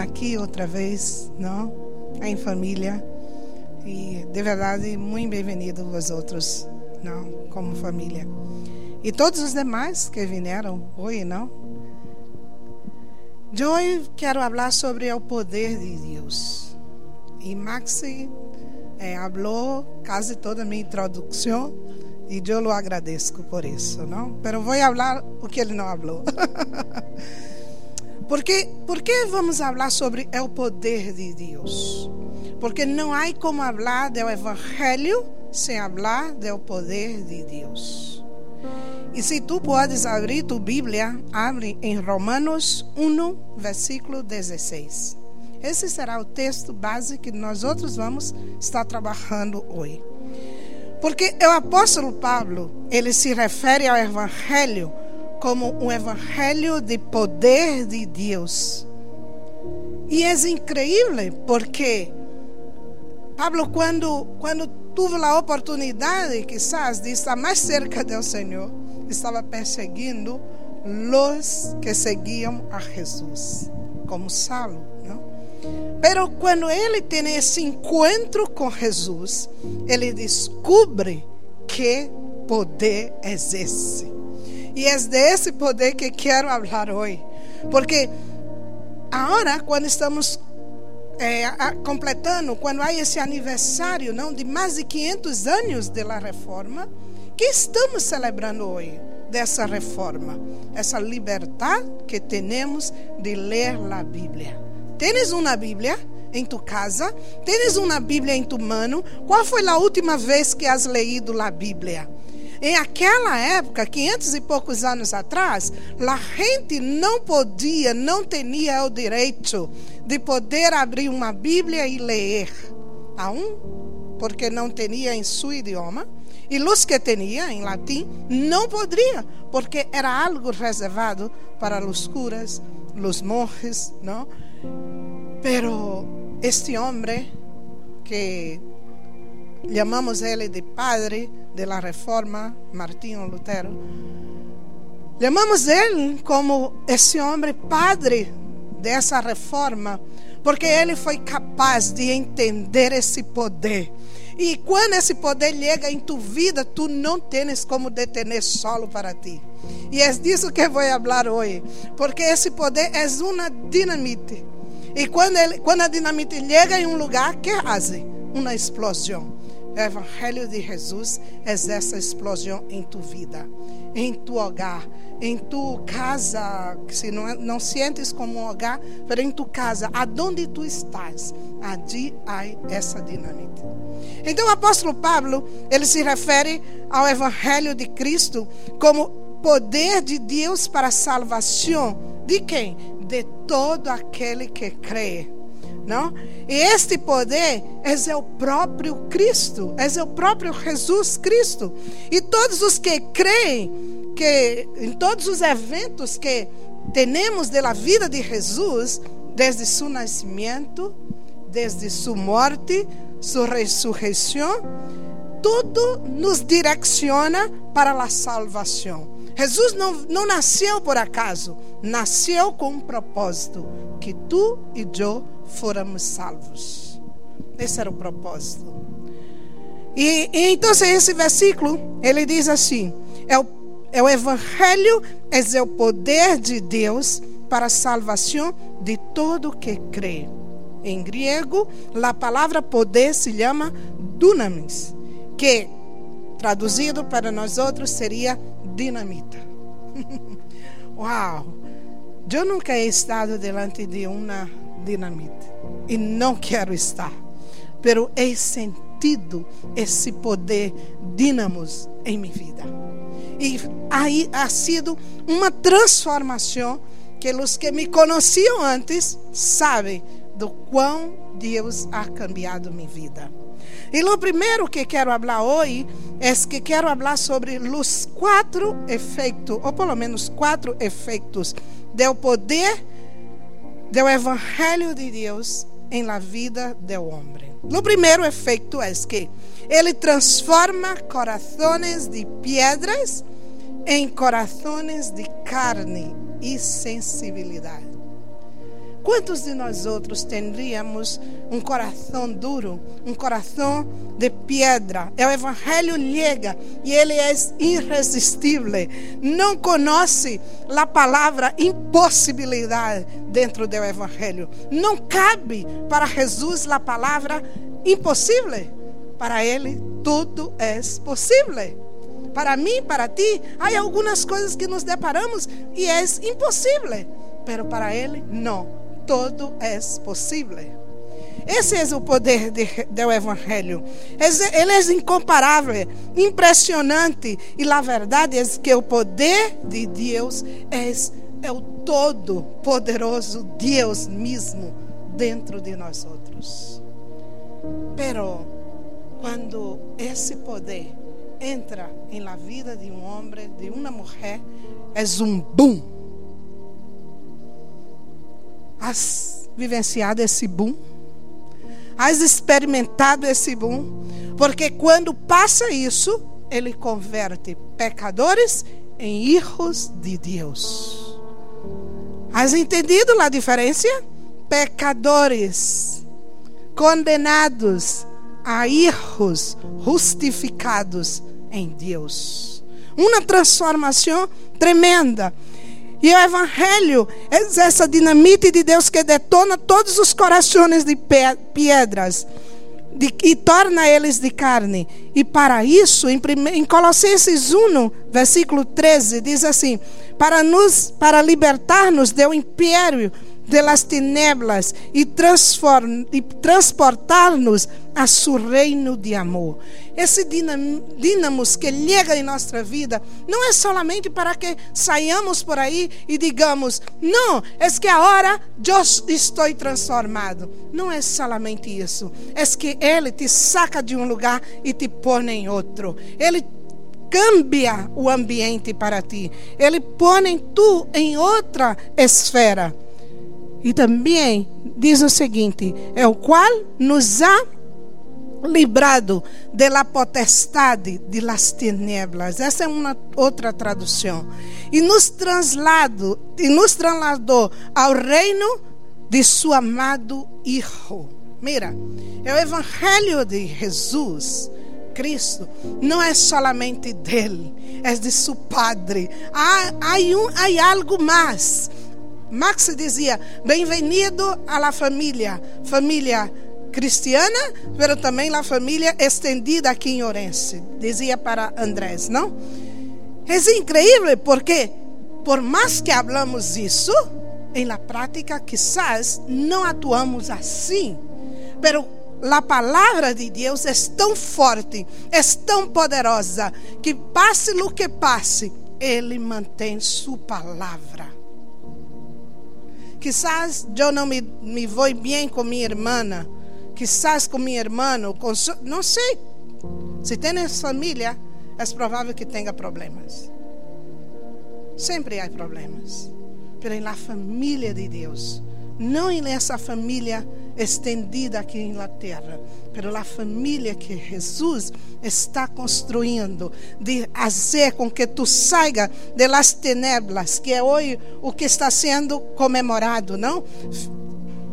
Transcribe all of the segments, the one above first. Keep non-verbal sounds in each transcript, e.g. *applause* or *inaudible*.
aqui outra vez, não? Em família. E de verdade, muito bem-vindo vós outros, não? Como família. E todos os demais que vieram hoje, não? Eu hoje quero falar sobre o poder de Deus. E Maxi eh, falou quase toda a minha introdução e eu lo agradeço por isso, não? Pero vou falar o que ele não falou. *laughs* Porque, por que vamos falar sobre o poder de Deus? Porque não há como falar do Evangelho sem falar do poder de Deus. E se tu podes abrir tu Bíblia, abre em Romanos 1, versículo 16. Esse será o texto base que nós outros vamos estar trabalhando hoje. Porque o apóstolo Paulo, ele se refere ao evangelho como um evangelho de poder de Deus. E é incrível porque Pablo, quando, quando teve a oportunidade, quizás, de estar mais cerca do Senhor, estava perseguindo os que seguiam a Jesus, como Saulo? Pero quando ele tem esse encontro com Jesus, ele descobre que poder é esse. E é desse poder que quero falar hoje. Porque agora, quando estamos é, completando, quando há esse aniversário não, de mais de 500 anos da reforma, que estamos celebrando hoje dessa reforma? Essa liberdade que temos de ler a Bíblia. Tens uma Bíblia? em tu casa? Tens uma Bíblia em tu mano? Qual foi a última vez que has leído a Bíblia? Em aquela época, 500 e poucos anos atrás, a gente não podia, não tinha o direito de poder abrir uma Bíblia e ler. A um, porque não tinha em seu idioma, e os que tinha em latim não podia, porque era algo reservado para os curas, os monges, não? Pero este homem que chamamos ele de padre de la reforma, Martinho Lutero, chamamos ele como esse homem padre dessa reforma, porque ele foi capaz de entender esse poder. E quando esse poder chega em tu vida, tu não tens como detener solo para ti. E é disso que vou falar hoje, porque esse poder é uma dinamite. E quando, ele, quando a dinamite chega em um lugar, que faz? Uma explosão. Evangelho de Jesus é essa explosão em tu vida, em tu hogar, em tu casa, se não, não sientes como um hogar, mas em tu casa, aonde tu estás, ali há essa dinâmica. Então o apóstolo Pablo, ele se refere ao Evangelho de Cristo como poder de Deus para a salvação de quem? De todo aquele que crê não? E este poder é o próprio Cristo, é o próprio Jesus Cristo. E todos os que creem que em todos os eventos que temos da vida de Jesus, desde seu nascimento, desde sua morte, sua ressurreição, tudo nos direciona para a salvação. Jesus não, não nasceu por acaso, nasceu com um propósito: que tu e eu fôramos salvos. Esse era o propósito. E, e então esse versículo, ele diz assim: é o, é o evangelho, é o poder de Deus para a salvação de todo que crê. Em grego, a palavra poder se chama dunamis, que traduzido para nós outros seria dinamita. *laughs* Uau! Eu nunca he estado diante de uma dinamite. E não quero estar. Pero he sentido esse poder dinamos em minha vida. E aí ha sido uma transformação que os que me conheciam antes sabem do quão Deus ha cambiado minha vida. E o primeiro que quero falar hoje é que quero falar sobre os quatro efeitos, ou pelo menos quatro efeitos do poder do Evangelho de Deus em la vida do homem. O primeiro efeito é que ele transforma corações de pedras em corações de carne e sensibilidade. Quantos de nós outros teríamos um coração duro, um coração de pedra? O evangelho chega e ele é irresistível. Não conhece a palavra impossibilidade dentro do evangelho. Não cabe para Jesus a palavra impossível. Para ele tudo é possível. Para mim, para ti, há algumas coisas que nos deparamos e é impossível. Pero para ele, não todo é possível. Esse é o poder de, do Evangelho. Ele é incomparável, impressionante. E a verdade é que o poder de Deus é, é o todo-poderoso Deus mesmo dentro de nós outros. Pero quando esse poder entra em la vida de um homem, de uma mulher, é um boom Has vivenciado esse boom? Has experimentado esse boom? Porque quando passa isso, ele converte pecadores em hijos de Deus. Has entendido a diferença? Pecadores condenados a hijos justificados em Deus. Uma transformação tremenda. E o Evangelho é essa dinamite de Deus que detona todos os corações de pedras de, e torna eles de carne. E para isso, em, em Colossenses 1, versículo 13, diz assim: para nos para libertar-nos do império de las tinieblas e, e transportar-nos a seu reino de amor. Esse dínamos que chega em nossa vida não é solamente para que saiamos por aí e digamos, não, é que agora eu estou transformado. Não é solamente isso. É que Ele te saca de um lugar e te põe em outro. Ele cambia o ambiente para ti. Ele põe tu em outra esfera. E também diz o seguinte: é o qual nos ha librado de la potestade de las tinieblas. Essa é uma outra tradução. E nos translado, e nos trasladou ao reino de seu amado Hijo. Mira, é o evangelho de Jesus. Cristo não é solamente dele, é de seu Padre. Há, há, um, há algo mais. Max dizia: Bem-vindo à família, família cristiana, mas também a família estendida aqui em Orense. Dizia para Andrés, não? É incrível porque, por mais que hablamos isso, em la prática quizás não atuamos assim. Pero a palavra de Deus é tão forte, é tão poderosa, que passe o que passe, Ele mantém sua palavra. Quizás eu não me, me vou bem com minha irmã, quizás com minha irmã, com não sei. Se tens família, é provável que tenha problemas. Sempre há problemas. Mas na família de Deus, não nessa família estendida aqui na terra, mas a família que Jesus está construindo, de fazer com que tu saia de las tenebras, que é hoje o que está sendo comemorado, não?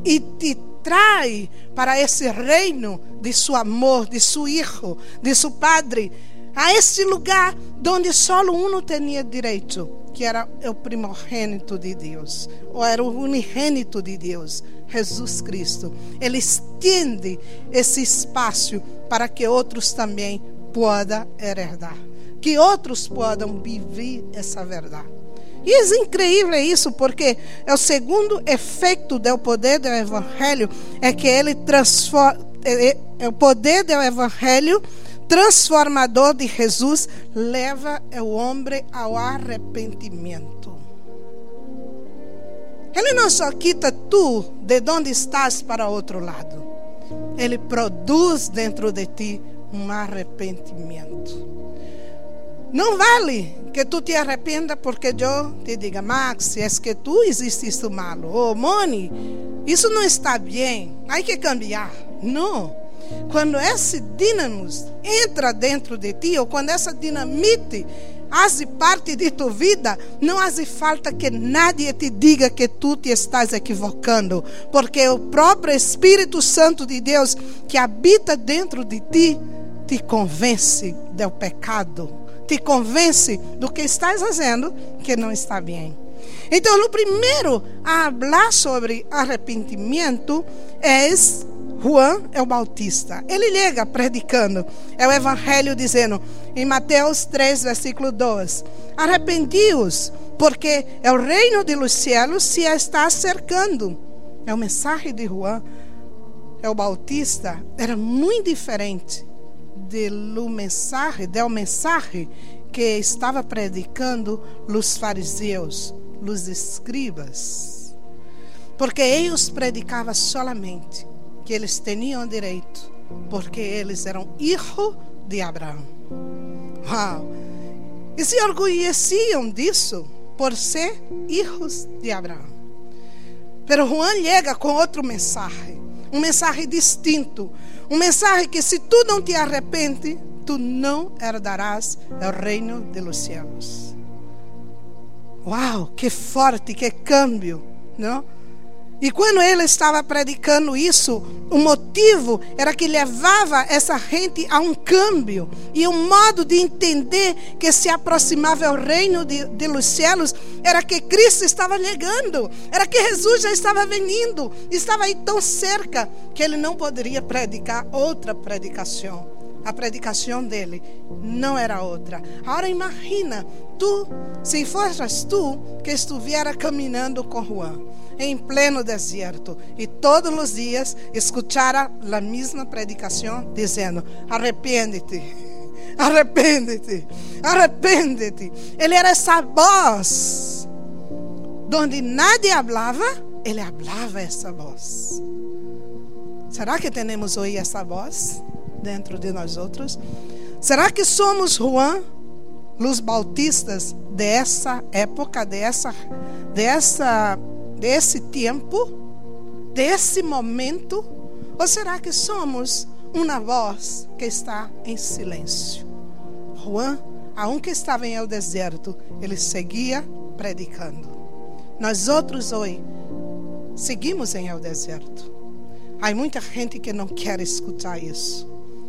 E te trai para esse reino de seu amor, de seu Hijo, de seu Padre, a esse lugar onde só um tinha direito que era o primogênito de Deus, ou era o unigênito de Deus, Jesus Cristo. Ele estende esse espaço para que outros também possam herdar, que outros possam viver essa verdade. E é incrível isso, porque é o segundo efeito do poder do Evangelho é que ele transforma, é, é, é o poder do Evangelho transformador de Jesus leva o homem ao arrependimento. Ele não só quita tu de onde estás para outro lado. Ele produz dentro de ti um arrependimento. Não vale que tu te arrependa porque eu te diga, Max, é que tu exististe malo. Oh, Moni, isso não está bem. Há que cambiar. Não. Quando esse dinamo entra dentro de ti, ou quando essa dinamite hace parte de tu vida, não hace falta que nadie te diga que tu te estás equivocando, porque o próprio Espírito Santo de Deus que habita dentro de ti te convence do pecado, te convence do que estás fazendo que não está bem. Então, o primeiro a falar sobre arrependimento é Juan é o Bautista. Ele chega predicando. É o evangelho dizendo em Mateus 3, versículo 2: Arrependi-os, porque é o reino dos céus se está acercando. É o mensagem de Juan. É o Bautista. Era muito diferente do mensagem, do mensagem que estava predicando os fariseus, os escribas. Porque eles predicavam solamente que eles tinham direito, porque eles eram filhos de Abraão. Uau! E se orgulheciam disso por ser filhos de Abraão. Pero Juan chega com outro mensagem, um mensagem distinto, um mensagem que se tu não te arrepende, tu não herdarás o reino dos céus. Uau, que forte, que cambio, não? E quando ele estava predicando isso, o motivo era que levava essa gente a um câmbio e um modo de entender que se aproximava ao reino de, de los céus era que Cristo estava chegando, era que Jesus já estava vindo, estava aí tão cerca que ele não poderia predicar outra predicação. A predicação dele não era outra. Agora imagina, tu, se fosses tu que estivesse caminhando com Juan em pleno deserto e todos os dias escuchara a mesma predicação dizendo: arrepende-te, *laughs* arrepende-te, arrepende-te. Ele era essa voz, onde nadie falava, ele falava essa voz. Será que temos hoje essa voz dentro de nós outros? Será que somos Juan, os bautistas dessa época, dessa, dessa desse tempo, desse momento? Ou será que somos uma voz que está em silêncio? Juan, aunque estava em el deserto, ele seguia predicando. Nós outros hoje seguimos em el deserto. Há muita gente que não quer escutar isso,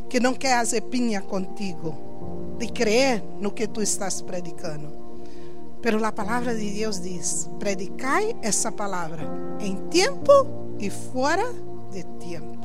que não quer fazer pinha contigo, de crer no que tu estás predicando. Pero a palavra de Deus diz: predicai essa palavra em tempo e fora de tempo.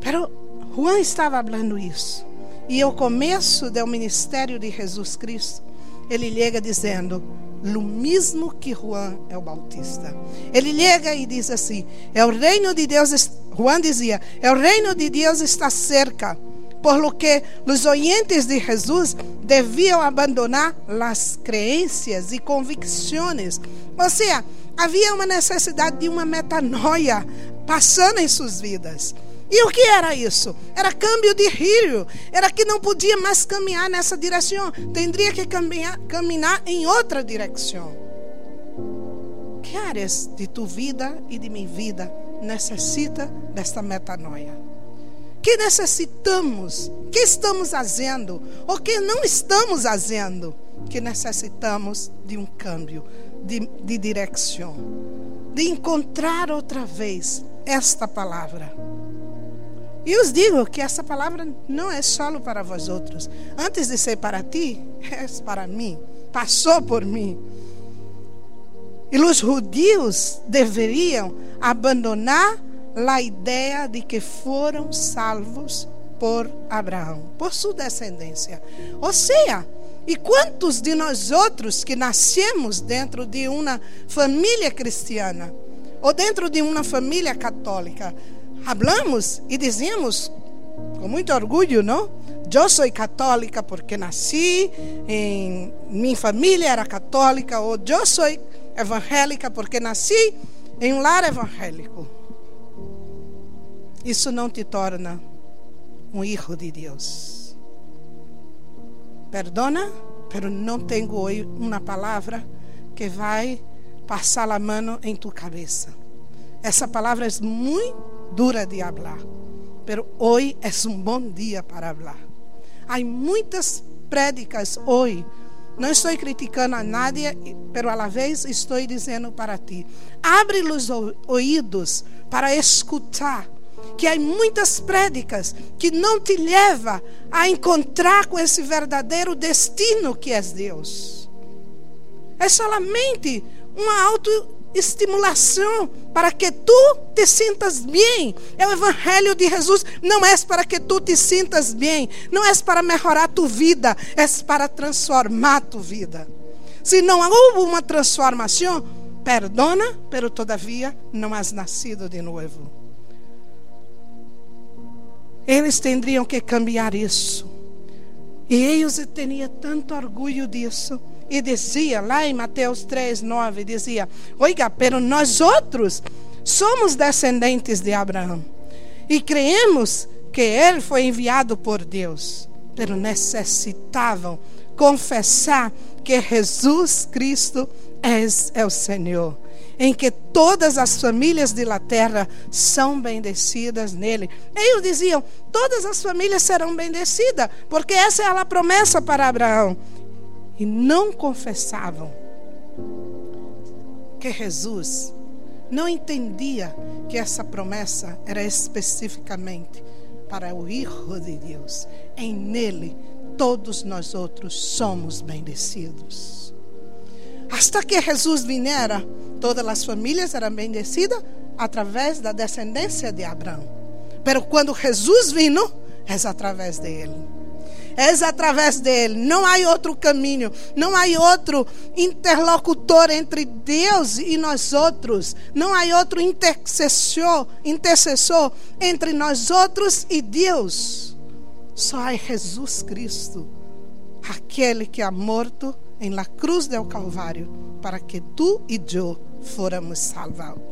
Pero Juan estava falando isso. E ao começo do ministério de Jesus Cristo, ele chega dizendo: o mesmo que Juan é o Bautista. Ele chega e diz assim: é o reino de Deus. Juan dizia: é o reino de Deus está cerca por lo que os oyentes de Jesus deviam abandonar as crenças e convicções. Ou seja, havia uma necessidade de uma metanoia passando em suas vidas. E o que era isso? Era câmbio de rio. Era que não podia mais caminhar nessa direção. Teria que caminhar, caminhar em outra direção. Que áreas de tua vida e de minha vida necessita desta metanoia? que necessitamos, que estamos fazendo, ou que não estamos fazendo, que necessitamos de um câmbio de, de direção, de encontrar outra vez esta palavra. E os digo que essa palavra não é só para vós outros. Antes de ser para ti, *laughs* é para mim. Passou por mim. E os judeus deveriam abandonar a ideia de que foram salvos por Abraão, por sua descendência. Ou seja, e quantos de nós outros que nascemos dentro de uma família cristiana ou dentro de uma família católica, hablamos e dizemos com muito orgulho, não? Eu sou católica porque nasci em minha família era católica ou eu sou evangélica porque nasci em um lar evangélico. Isso não te torna um filho de Deus. Perdona, pero não tenho hoje uma palavra que vai passar a mão em tu cabeça. Essa palavra é muito dura de falar, pero hoje é um bom dia para falar. Há muitas prédicas hoje. Não estou criticando a nadie, pero a la vez estou dizendo para ti: abre os ouvidos para escutar que há muitas prédicas que não te leva a encontrar com esse verdadeiro destino que é Deus. É solamente uma autoestimulação para que tu te sintas bem. É o evangelho de Jesus não é para que tu te sintas bem, não é para melhorar tu vida, é para transformar tu vida. Se não houve uma transformação, perdona, pero todavia não has nascido de novo. Eles teriam que cambiar isso. E eles tinham tanto orgulho disso. E dizia lá em Mateus 3, 9, dizia, oiga, pero nós outros somos descendentes de Abraão. E creemos que ele foi enviado por Deus. Pero necessitavam confessar que Jesus Cristo é, é o Senhor em que todas as famílias de la terra são bendecidas nele. Eles diziam: todas as famílias serão bendecidas, porque essa é a promessa para Abraão. E não confessavam que Jesus não entendia que essa promessa era especificamente para o Filho de Deus. Em nele, todos nós outros somos bendecidos. Hasta que Jesus viniera, todas as famílias eram bendecidas através da descendência de Abraão. Pero quando Jesus vino, é através dele. É através dele. Não há outro caminho. Não há outro interlocutor entre Deus e nós outros. Não há outro intercessor, intercessor entre nós outros e Deus. Só há Jesus Cristo, aquele que é morto em la cruz del Calvário para que tu e eu fôramos salvados.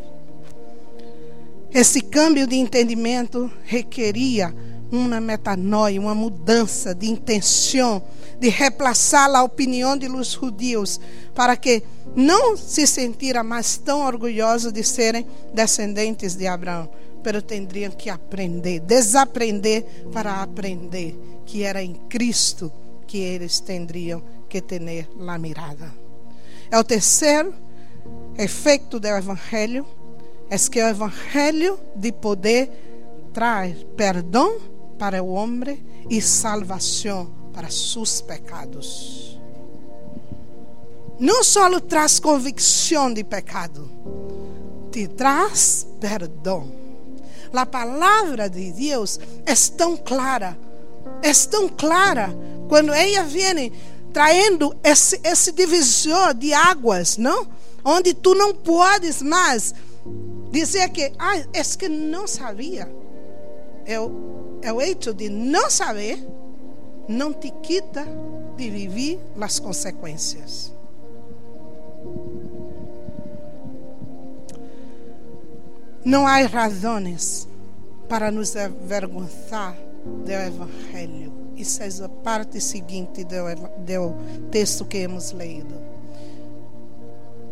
Esse câmbio de entendimento requeria uma metanoia, uma mudança de intenção, de replaçar a opinião de los judeus, para que não se sentiram mais tão orgulhosos de serem descendentes de Abraão, mas teriam que aprender, desaprender para aprender que era em Cristo que eles teriam que ter a mirada. É o terceiro efeito do Evangelho, é que o Evangelho de poder traz perdão para o homem e salvação para seus pecados. Não só traz convicção de pecado, te traz perdão. A palavra de Deus é tão clara, é tão clara, quando ela vem traindo esse, esse divisor de águas, não? Onde tu não podes mais dizer que, ah, é que não sabia. O, é o hecho de não saber, não te quita de viver as consequências. Não há razões para nos avergonçar do Evangelho. Isso é a parte seguinte do, texto que hemos lido.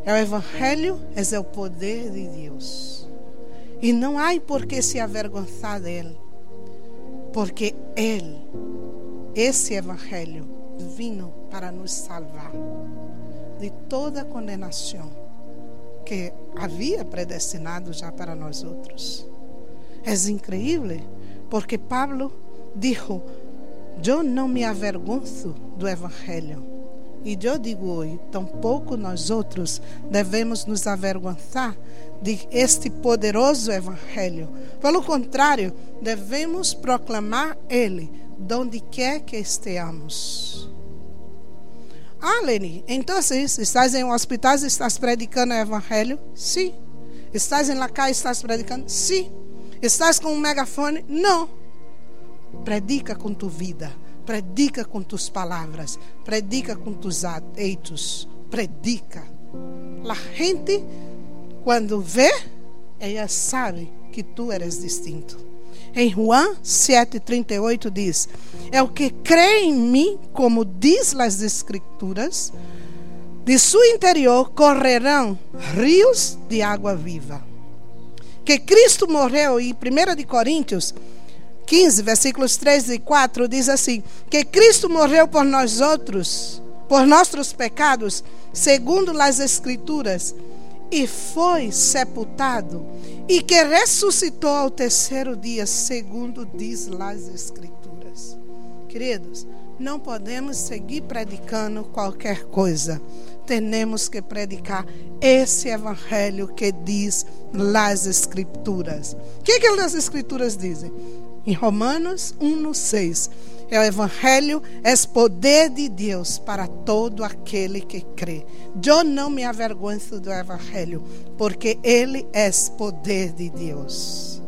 É o Evangelho, é o poder de Deus. E não há por que se avergonçar dele. Porque Ele, esse Evangelho, vino para nos salvar de toda condenação que havia predestinado já para nós outros. É incrível, porque Pablo dijo: eu não me avergonço do Evangelho. E eu digo hoje, tampouco nós outros devemos nos avergonçar de este poderoso Evangelho. Pelo contrário, devemos proclamar ele, donde quer que estejamos. Ah, Leni, então estás em um hospital, estás predicando o Evangelho? Sim. Estás em la calle, estás predicando? Sim. Estás com um megafone? Não. Predica com tua vida, predica com tuas palavras, predica com tus atos, predica. A gente, quando vê, ela sabe que tu eres distinto. Em Juan 7,38 diz: É o que crê em mim, como diz as Escrituras, de seu interior correrão rios de água viva. Que Cristo morreu, e 1 de Coríntios 15, versículos 3 e 4, diz assim: Que Cristo morreu por nós outros, por nossos pecados, segundo as Escrituras, e foi sepultado, e que ressuscitou ao terceiro dia, segundo diz as Escrituras. Queridos, não podemos seguir predicando qualquer coisa. Temos que predicar esse evangelho que diz as Escrituras. O que, que as Escrituras dizem? Em Romanos 1,6. É o Evangelho, é poder de Deus para todo aquele que crê. Eu não me avergonço do Evangelho, porque ele é poder de Deus.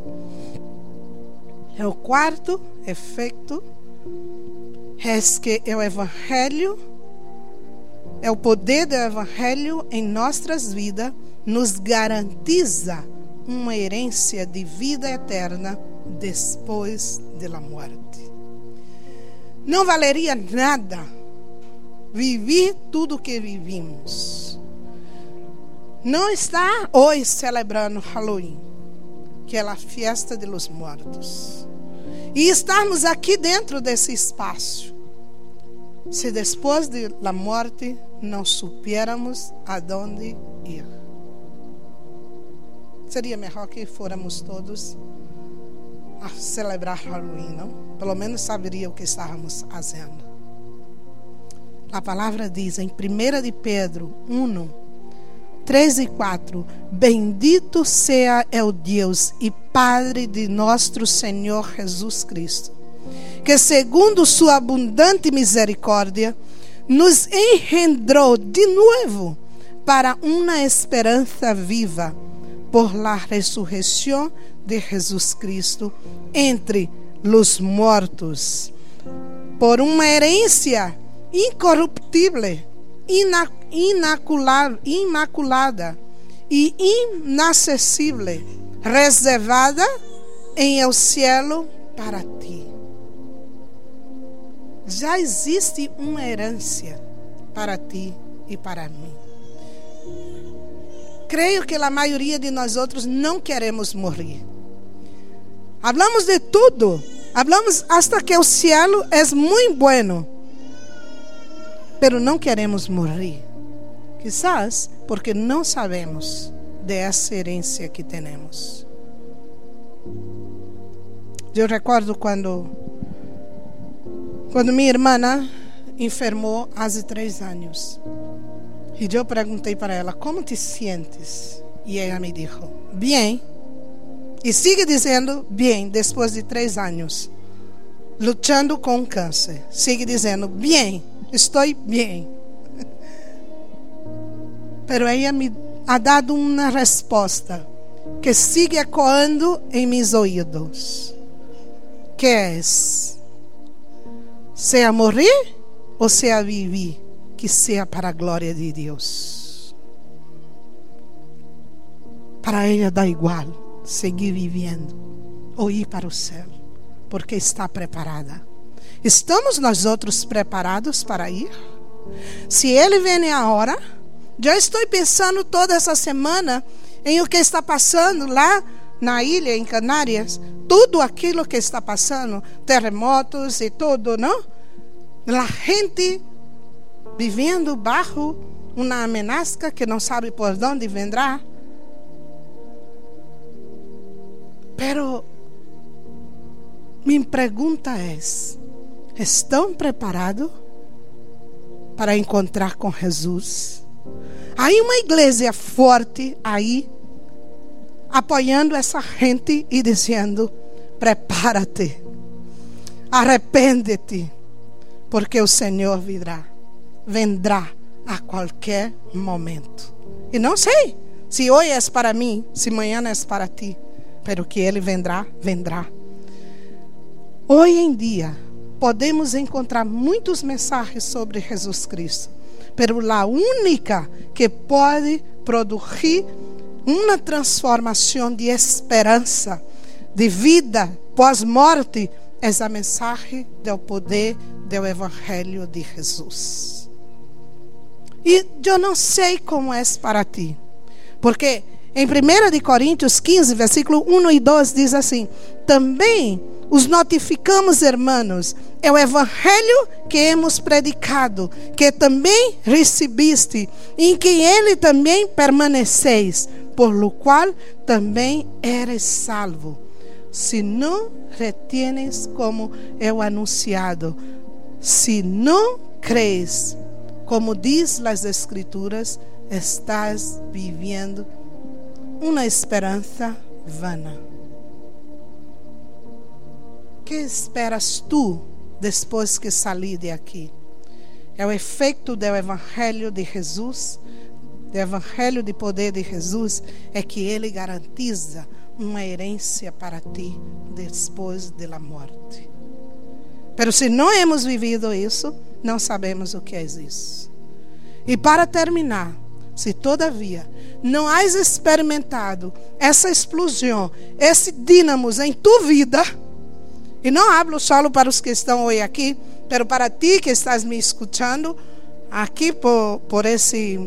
É o quarto efeito é que é o Evangelho, é o poder do Evangelho em nossas vidas, nos garantiza uma herência de vida eterna depois da morte. Não valeria nada viver tudo que vivimos. Não está hoje celebrando Halloween, que é a festa de los mortos. E estarmos aqui dentro desse espaço. Se depois da morte não supiéramos aonde ir. Seria melhor que fôramos todos a celebrar Halloween, não? Pelo menos saberia o que estávamos fazendo. A palavra diz em 1 de Pedro 1, 3 e 4: Bendito seja o Deus e Padre de nosso Senhor Jesus Cristo, que segundo sua abundante misericórdia, nos engendrou de novo para uma esperança viva por la ressurreição de Jesus Cristo entre os mortos, por uma herência incorruptível, imaculada e inacessível, reservada em el cielo para ti. Já existe uma herência para ti e para mim. Creio que a maioria de nós outros não queremos morrer. Hablamos de tudo. Hablamos hasta que o cielo é muito bueno. Pero não queremos morrer. Quizás porque não sabemos dessa herência que temos. Eu recordo quando quando minha irmã enfermou há três anos. E eu perguntei para ela: Como te sientes? E ela me disse: Bem. E sigue dizendo bem depois de três anos, lutando com câncer. Sigue dizendo bem, estou bem. *laughs* Pero ela me ha dado uma resposta que sigue ecoando em meus ouvidos. Que é? Seja morrer ou seja viver, que seja para a glória de Deus. Para ela dá igual seguir vivendo ou ir para o céu, porque está preparada. Estamos nós outros preparados para ir? Se ele vem a hora, já estou pensando toda essa semana em o que está passando lá na ilha, em Canárias, tudo aquilo que está passando, terremotos e tudo, não? A gente vivendo bajo uma ameaça que não sabe por onde vendrá. Pero minha pergunta é: estão preparados para encontrar com Jesus? Há uma igreja forte aí, apoiando essa gente e dizendo: prepara-te, arrepende-te, porque o Senhor virá, vendrá a qualquer momento. E não sei se hoje é para mim, se amanhã é para ti pero que ele vendrá, vendrá. Hoje em dia, podemos encontrar muitas mensagens sobre Jesus Cristo, pero a única que pode produzir uma transformação de esperança, de vida pós-morte, é a mensagem do poder do Evangelho de Jesus. E eu não sei como é para ti, porque Em 1 Coríntios 15, versículo 1 e 2 diz assim: Também os notificamos, irmãos, é o evangelho que hemos predicado, que também recebiste, em que ele também permaneceis, por lo qual também eres salvo. Se não retienes como é o anunciado, se não crees, como diz as Escrituras, estás vivendo uma esperança vana. Que esperas tu depois que sair de aqui? É o efeito do Evangelho de Jesus, do Evangelho de poder de Jesus, é que ele garantiza uma herência para ti depois da morte. Mas se não hemos vivido isso, não sabemos o que é isso. E para terminar, se todavia não has experimentado essa explosão, esse dínamos em tua vida, e não hablo só para os que estão hoje aqui, mas para ti que estás me escutando aqui por, por, esse,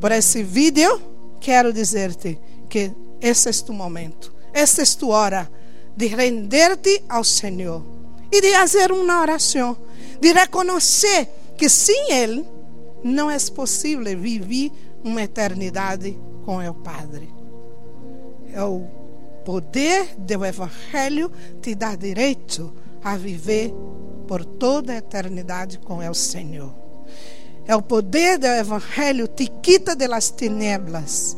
por esse vídeo, quero dizer-te que esse é tu momento, essa é tua hora de render-te ao Senhor e de fazer uma oração, de reconhecer que sem Ele não é possível viver uma eternidade com o Padre. É o poder do Evangelho te dá direito a viver por toda a eternidade com o Senhor. É o poder do Evangelho te quita das tinieblas.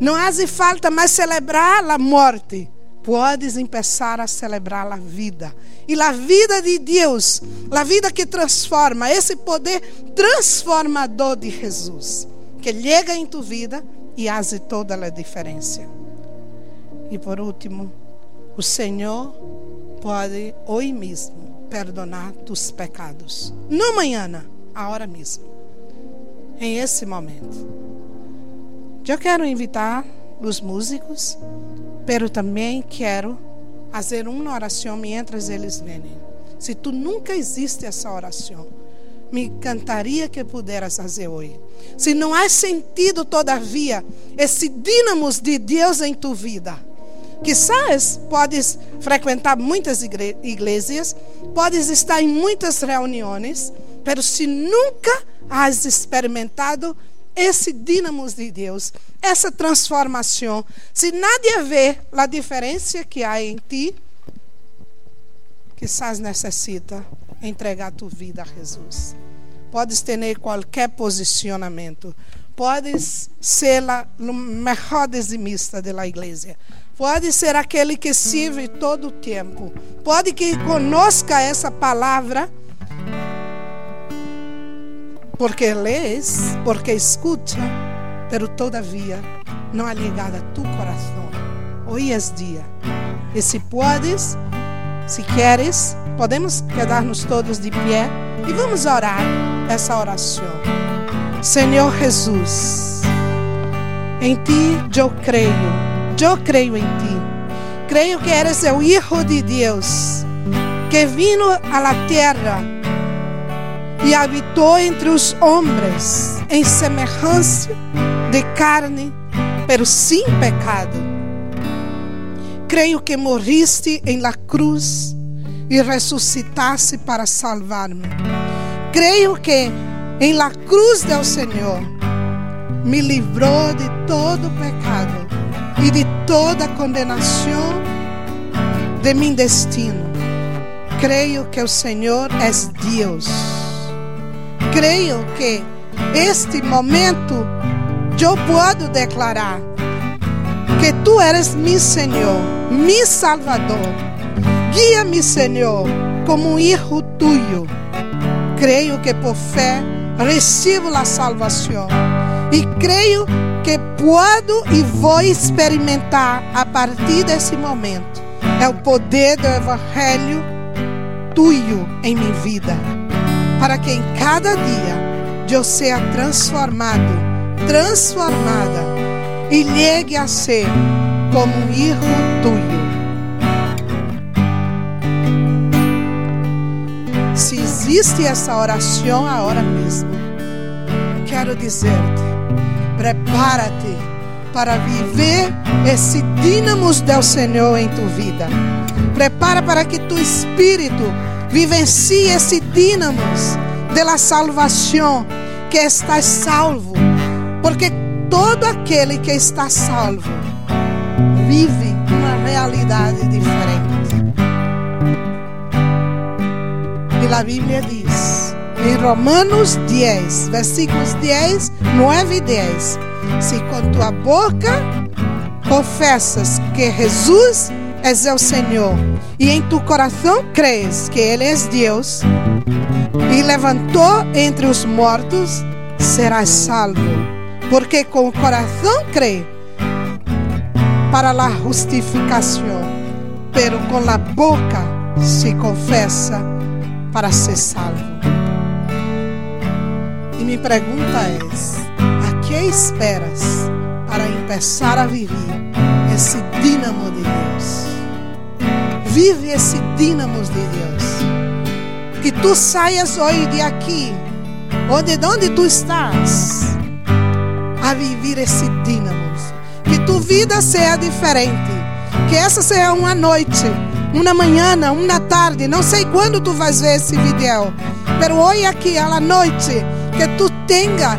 Não hace falta mais celebrar a morte. Podes começar a celebrar a vida. E a vida de Deus, a vida que transforma, esse poder transformador de Jesus que chega em tu vida e faz toda a diferença. E por último, o Senhor pode hoje mesmo perdonar tus pecados. Não amanhã, agora mesmo. Em esse momento. Eu quero invitar os músicos, pero também quero fazer uma oração mientras eles vêm. Se tu nunca existe essa oração, me encantaria que pudieras fazer hoje. Se não há sentido, todavia, esse dínamo de Deus em tu vida, quizás podes frequentar muitas igrejas, podes estar em muitas reuniões, mas se nunca has experimentado esse dínamo de Deus, essa transformação, se nadie vê a diferença que há em ti, quizás necessita entregar tua vida a Jesus. Podes ter qualquer posicionamento. Podes ser o melhor dizimista da igreja. Pode ser aquele que serve todo o tempo. Pode que conozca essa palavra porque lês, porque escuta, pero todavia não ha ligado a tu coração. Hoje é dia. E se podes, se queres, podemos quedar-nos todos de pé e vamos orar essa oração. Senhor Jesus, em ti eu creio, eu creio em ti. Creio que eres o Hijo de Deus, que vino a la terra e habitou entre os homens em semelhança de carne, pero sem pecado Creio que morriste em la cruz e ressuscitaste para salvar-me. Creio que em la cruz do Senhor me livrou de todo pecado e de toda condenação de meu destino. Creio que o Senhor é Deus. Creio que este momento eu posso declarar que tu eres mi Senhor, mi Salvador. Guia-me, Senhor, como um hijo tuyo. Creio que por fé recebo a salvação e creio que posso e vou experimentar a partir desse momento é o poder do Evangelho tuyo em minha vida, para que em cada dia eu seja transformado, transformada e llegue a ser como um hijo tuyo. Se existe essa oração agora mesmo, quero dizer-te: prepara-te para viver esse dínamo do Senhor em tu vida. Prepara para que tu espírito vivencie esse dínamo da salvação, que estás salvo. Porque todo aquele que está salvo vive uma realidade diferente. E a Bíblia diz, em Romanos 10, versículos 10, 9 e 10: Se com tua boca confessas que Jesus é o Senhor e em tu coração crees que Ele é Deus e levantou entre os mortos, serás salvo. Porque com o coração crê para a justificação, pero com a boca se confessa para ser salvo. E minha pergunta é: a que esperas para começar a viver esse dínamo de Deus? Vive esse dínamo de Deus. Que tu saias hoje de aqui, onde de onde tu estás, a viver esse dínamo. Que tu vida seja diferente. Que essa seja uma noite, uma manhã, uma tarde, não sei quando tu vais ver esse vídeo, mas hoje aqui, à noite, que tu tenha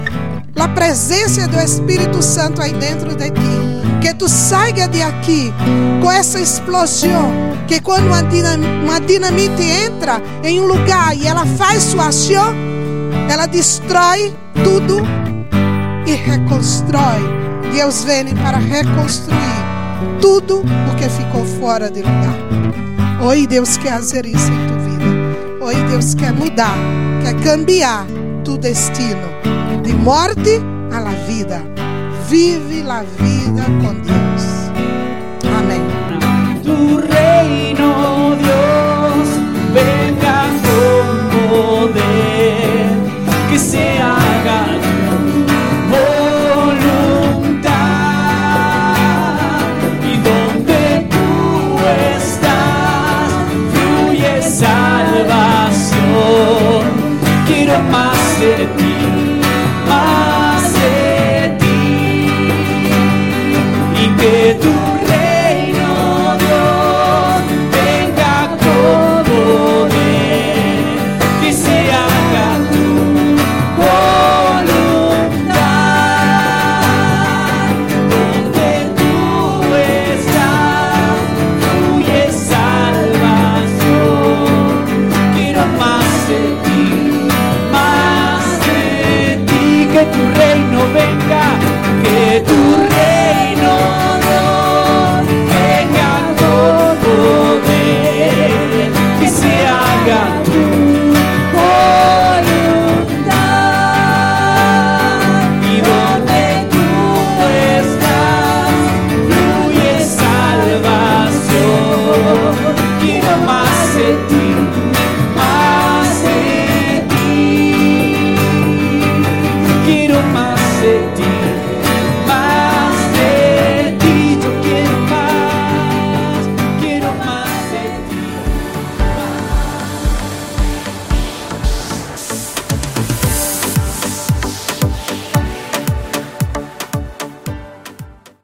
a presença do Espírito Santo aí dentro de ti. Que tu saia de aqui com essa explosão. Que quando uma, uma dinamite entra em um lugar e ela faz sua ação, ela destrói tudo e reconstrói. Deus vem para reconstruir tudo o que ficou fora de lugar. Hoje Deus quer fazer isso em tua vida. Hoje Deus quer mudar, quer cambiar tu destino de morte la vida. Vive la vida com Deus.